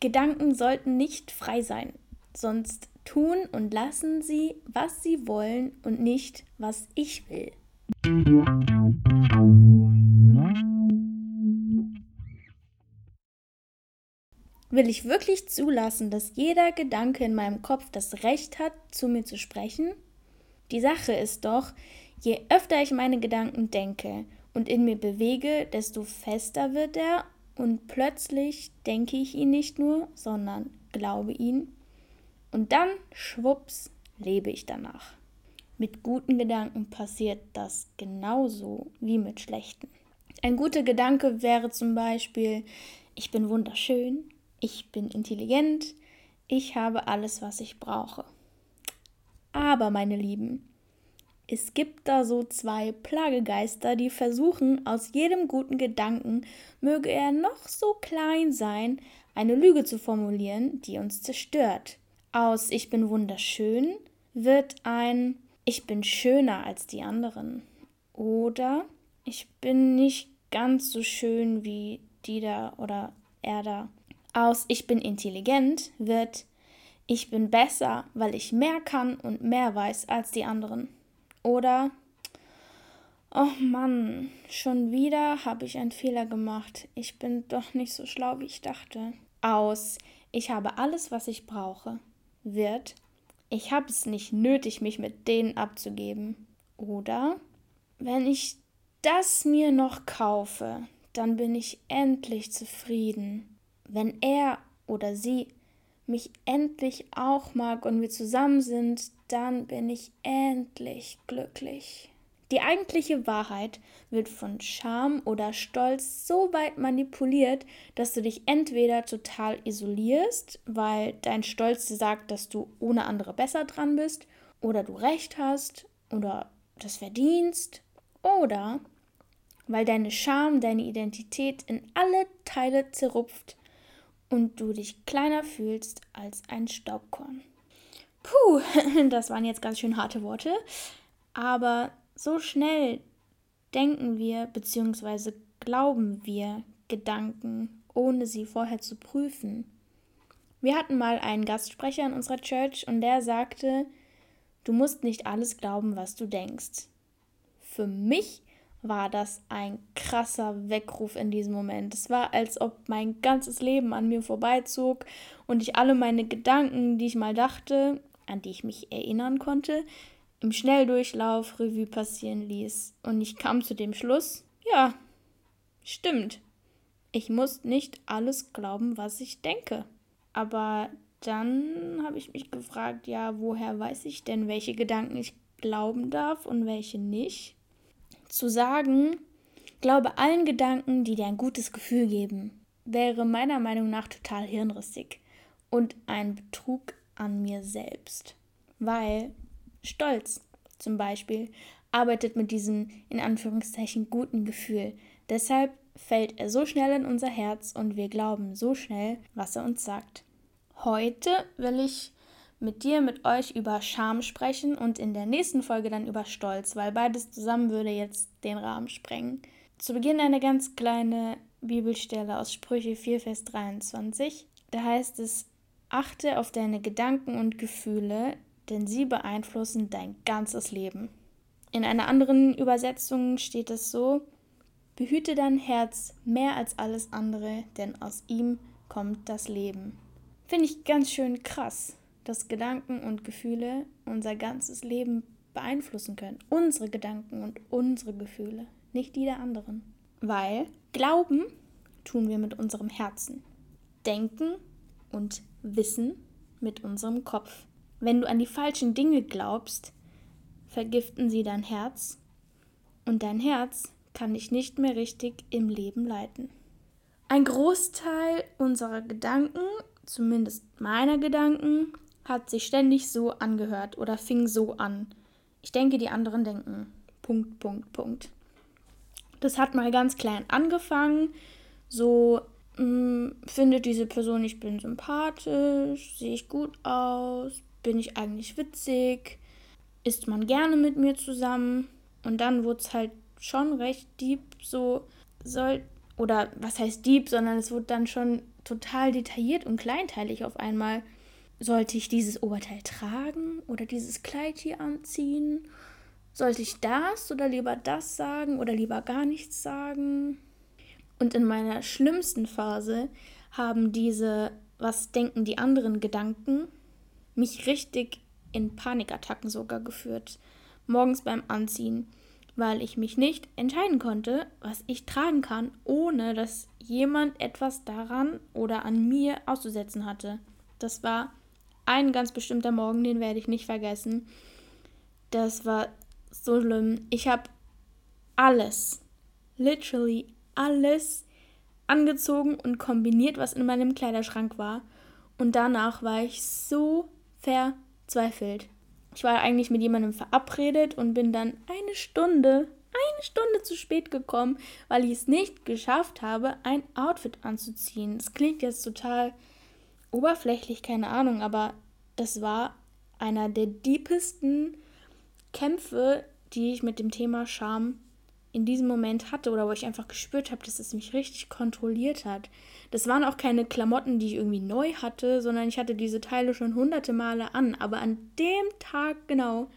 Gedanken sollten nicht frei sein, sonst tun und lassen sie, was sie wollen und nicht, was ich will. Will ich wirklich zulassen, dass jeder Gedanke in meinem Kopf das Recht hat, zu mir zu sprechen? Die Sache ist doch, je öfter ich meine Gedanken denke und in mir bewege, desto fester wird er und plötzlich denke ich ihn nicht nur, sondern glaube ihn. Und dann, schwupps, lebe ich danach. Mit guten Gedanken passiert das genauso wie mit schlechten. Ein guter Gedanke wäre zum Beispiel, ich bin wunderschön, ich bin intelligent, ich habe alles, was ich brauche. Aber, meine Lieben, es gibt da so zwei Plagegeister, die versuchen, aus jedem guten Gedanken, möge er noch so klein sein, eine Lüge zu formulieren, die uns zerstört. Aus Ich bin wunderschön wird ein Ich bin schöner als die anderen. Oder Ich bin nicht ganz so schön wie die da oder er da. Aus Ich bin intelligent wird Ich bin besser, weil ich mehr kann und mehr weiß als die anderen. Oder, oh Mann, schon wieder habe ich einen Fehler gemacht. Ich bin doch nicht so schlau, wie ich dachte. Aus, ich habe alles, was ich brauche, wird, ich habe es nicht nötig, mich mit denen abzugeben. Oder, wenn ich das mir noch kaufe, dann bin ich endlich zufrieden. Wenn er oder sie mich endlich auch mag und wir zusammen sind, dann bin ich endlich glücklich. Die eigentliche Wahrheit wird von Scham oder Stolz so weit manipuliert, dass du dich entweder total isolierst, weil dein Stolz dir sagt, dass du ohne andere besser dran bist, oder du recht hast, oder das verdienst, oder weil deine Scham deine Identität in alle Teile zerrupft und du dich kleiner fühlst als ein Staubkorn. Puh, das waren jetzt ganz schön harte Worte, aber so schnell denken wir bzw. glauben wir Gedanken, ohne sie vorher zu prüfen. Wir hatten mal einen Gastsprecher in unserer Church und der sagte, du musst nicht alles glauben, was du denkst. Für mich war das ein krasser Weckruf in diesem Moment. Es war, als ob mein ganzes Leben an mir vorbeizog und ich alle meine Gedanken, die ich mal dachte, an die ich mich erinnern konnte, im Schnelldurchlauf Revue passieren ließ. Und ich kam zu dem Schluss, ja, stimmt. Ich muss nicht alles glauben, was ich denke. Aber dann habe ich mich gefragt, ja, woher weiß ich denn, welche Gedanken ich glauben darf und welche nicht? Zu sagen, glaube allen Gedanken, die dir ein gutes Gefühl geben, wäre meiner Meinung nach total hirnrissig und ein Betrug an mir selbst. Weil Stolz zum Beispiel arbeitet mit diesem in Anführungszeichen guten Gefühl. Deshalb fällt er so schnell in unser Herz und wir glauben so schnell, was er uns sagt. Heute will ich mit dir, mit euch über Scham sprechen und in der nächsten Folge dann über Stolz, weil beides zusammen würde jetzt den Rahmen sprengen. Zu Beginn eine ganz kleine Bibelstelle aus Sprüche 4, Vers 23. Da heißt es, achte auf deine Gedanken und Gefühle, denn sie beeinflussen dein ganzes Leben. In einer anderen Übersetzung steht es so, behüte dein Herz mehr als alles andere, denn aus ihm kommt das Leben. Finde ich ganz schön krass dass Gedanken und Gefühle unser ganzes Leben beeinflussen können. Unsere Gedanken und unsere Gefühle, nicht die der anderen. Weil Glauben tun wir mit unserem Herzen. Denken und Wissen mit unserem Kopf. Wenn du an die falschen Dinge glaubst, vergiften sie dein Herz und dein Herz kann dich nicht mehr richtig im Leben leiten. Ein Großteil unserer Gedanken, zumindest meiner Gedanken, hat sich ständig so angehört oder fing so an. Ich denke, die anderen denken. Punkt, Punkt, Punkt. Das hat mal ganz klein angefangen. So mh, hm, findet diese Person, ich bin sympathisch, sehe ich gut aus, bin ich eigentlich witzig, ist man gerne mit mir zusammen. Und dann wurde es halt schon recht deep, so soll, oder was heißt deep, sondern es wurde dann schon total detailliert und kleinteilig auf einmal. Sollte ich dieses Oberteil tragen oder dieses Kleid hier anziehen? Sollte ich das oder lieber das sagen oder lieber gar nichts sagen? Und in meiner schlimmsten Phase haben diese Was denken die anderen Gedanken mich richtig in Panikattacken sogar geführt. Morgens beim Anziehen, weil ich mich nicht entscheiden konnte, was ich tragen kann, ohne dass jemand etwas daran oder an mir auszusetzen hatte. Das war ein ganz bestimmter Morgen, den werde ich nicht vergessen. Das war so schlimm. Ich habe alles, literally alles angezogen und kombiniert, was in meinem Kleiderschrank war. Und danach war ich so verzweifelt. Ich war eigentlich mit jemandem verabredet und bin dann eine Stunde, eine Stunde zu spät gekommen, weil ich es nicht geschafft habe, ein Outfit anzuziehen. Das klingt jetzt total oberflächlich, keine Ahnung, aber das war einer der deepesten Kämpfe, die ich mit dem Thema Scham in diesem Moment hatte oder wo ich einfach gespürt habe, dass es mich richtig kontrolliert hat. Das waren auch keine Klamotten, die ich irgendwie neu hatte, sondern ich hatte diese Teile schon hunderte Male an. Aber an dem Tag genau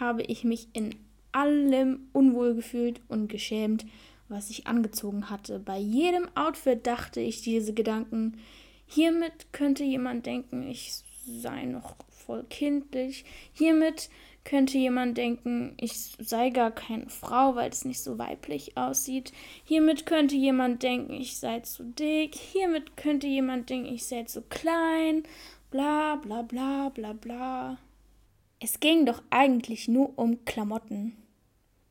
habe ich mich in allem unwohl gefühlt und geschämt, was ich angezogen hatte. Bei jedem Outfit dachte ich diese Gedanken. Hiermit könnte jemand denken, ich sei noch voll kindlich. Hiermit könnte jemand denken, ich sei gar keine Frau, weil es nicht so weiblich aussieht. Hiermit könnte jemand denken, ich sei zu dick. Hiermit könnte jemand denken, ich sei zu klein. Bla bla bla bla bla. Es ging doch eigentlich nur um Klamotten.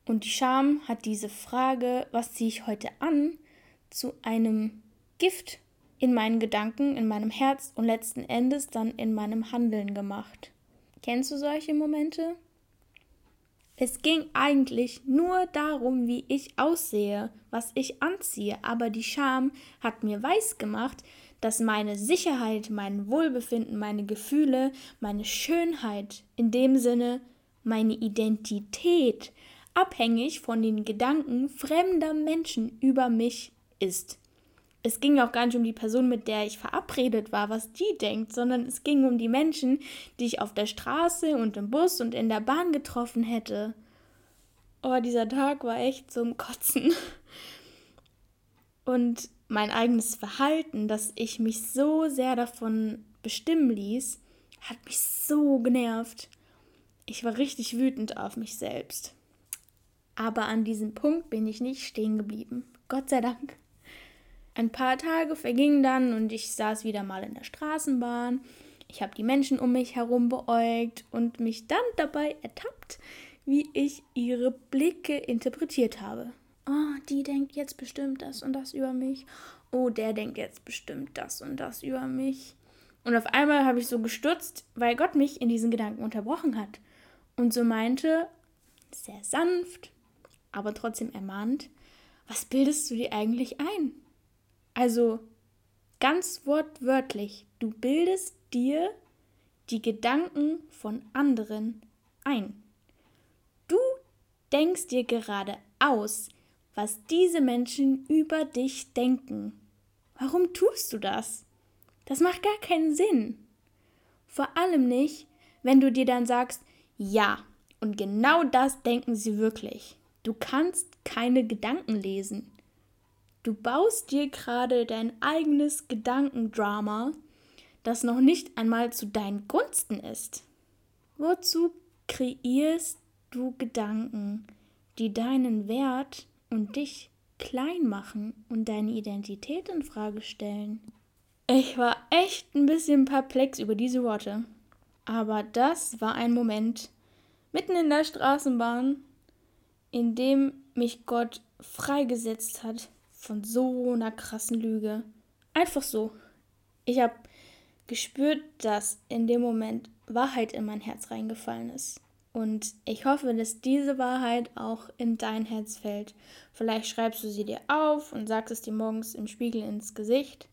Und die Scham hat diese Frage, was ziehe ich heute an, zu einem Gift in meinen Gedanken, in meinem Herz und letzten Endes dann in meinem Handeln gemacht. Kennst du solche Momente? Es ging eigentlich nur darum, wie ich aussehe, was ich anziehe, aber die Scham hat mir weisgemacht, dass meine Sicherheit, mein Wohlbefinden, meine Gefühle, meine Schönheit, in dem Sinne meine Identität, abhängig von den Gedanken fremder Menschen über mich ist es ging auch gar nicht um die Person, mit der ich verabredet war, was die denkt, sondern es ging um die Menschen, die ich auf der Straße und im Bus und in der Bahn getroffen hätte. Oh, dieser Tag war echt zum Kotzen. Und mein eigenes Verhalten, dass ich mich so sehr davon bestimmen ließ, hat mich so genervt. Ich war richtig wütend auf mich selbst. Aber an diesem Punkt bin ich nicht stehen geblieben. Gott sei Dank. Ein paar Tage vergingen dann und ich saß wieder mal in der Straßenbahn. Ich habe die Menschen um mich herum beäugt und mich dann dabei ertappt, wie ich ihre Blicke interpretiert habe. Oh, die denkt jetzt bestimmt das und das über mich. Oh, der denkt jetzt bestimmt das und das über mich. Und auf einmal habe ich so gestutzt, weil Gott mich in diesen Gedanken unterbrochen hat und so meinte, sehr sanft, aber trotzdem ermahnt, was bildest du dir eigentlich ein? Also ganz wortwörtlich, du bildest dir die Gedanken von anderen ein. Du denkst dir gerade aus, was diese Menschen über dich denken. Warum tust du das? Das macht gar keinen Sinn. Vor allem nicht, wenn du dir dann sagst, ja, und genau das denken sie wirklich. Du kannst keine Gedanken lesen. Du baust dir gerade dein eigenes Gedankendrama, das noch nicht einmal zu deinen Gunsten ist. Wozu kreierst du Gedanken, die deinen Wert und dich klein machen und deine Identität in Frage stellen? Ich war echt ein bisschen perplex über diese Worte. Aber das war ein Moment mitten in der Straßenbahn, in dem mich Gott freigesetzt hat von so einer krassen Lüge. Einfach so. Ich habe gespürt, dass in dem Moment Wahrheit in mein Herz reingefallen ist. Und ich hoffe, dass diese Wahrheit auch in dein Herz fällt. Vielleicht schreibst du sie dir auf und sagst es dir morgens im Spiegel ins Gesicht.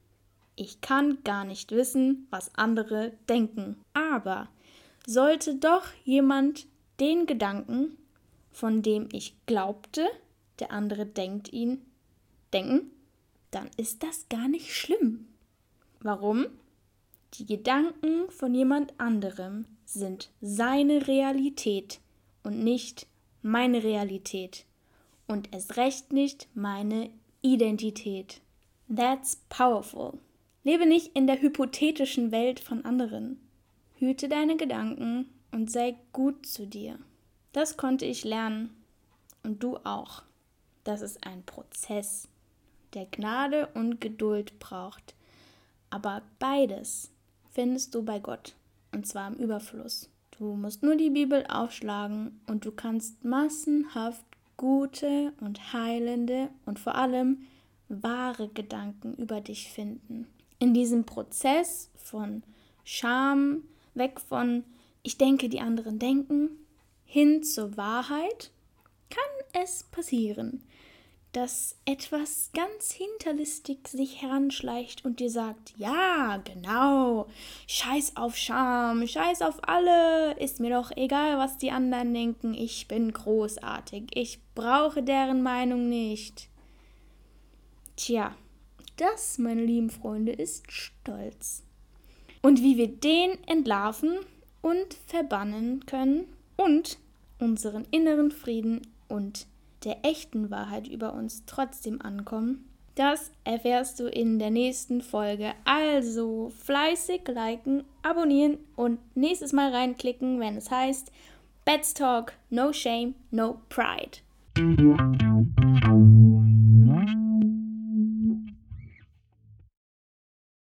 Ich kann gar nicht wissen, was andere denken. Aber sollte doch jemand den Gedanken, von dem ich glaubte, der andere denkt ihn, denken, dann ist das gar nicht schlimm. Warum? Die Gedanken von jemand anderem sind seine Realität und nicht meine Realität und es recht nicht meine Identität. That's powerful. Lebe nicht in der hypothetischen Welt von anderen. Hüte deine Gedanken und sei gut zu dir. Das konnte ich lernen und du auch. Das ist ein Prozess, der Gnade und Geduld braucht. Aber beides findest du bei Gott und zwar im Überfluss. Du musst nur die Bibel aufschlagen und du kannst massenhaft gute und heilende und vor allem wahre Gedanken über dich finden. In diesem Prozess von Scham, weg von ich denke, die anderen denken, hin zur Wahrheit, kann es passieren, dass etwas ganz hinterlistig sich heranschleicht und dir sagt, ja, genau, scheiß auf Scham, scheiß auf alle, ist mir doch egal, was die anderen denken, ich bin großartig, ich brauche deren Meinung nicht. Tja, das, meine lieben Freunde, ist Stolz. Und wie wir den entlarven und verbannen können und unseren inneren Frieden und der echten Wahrheit über uns trotzdem ankommen? Das erfährst du in der nächsten Folge. Also fleißig liken, abonnieren und nächstes Mal reinklicken, wenn es heißt Bets Talk, No Shame, No Pride.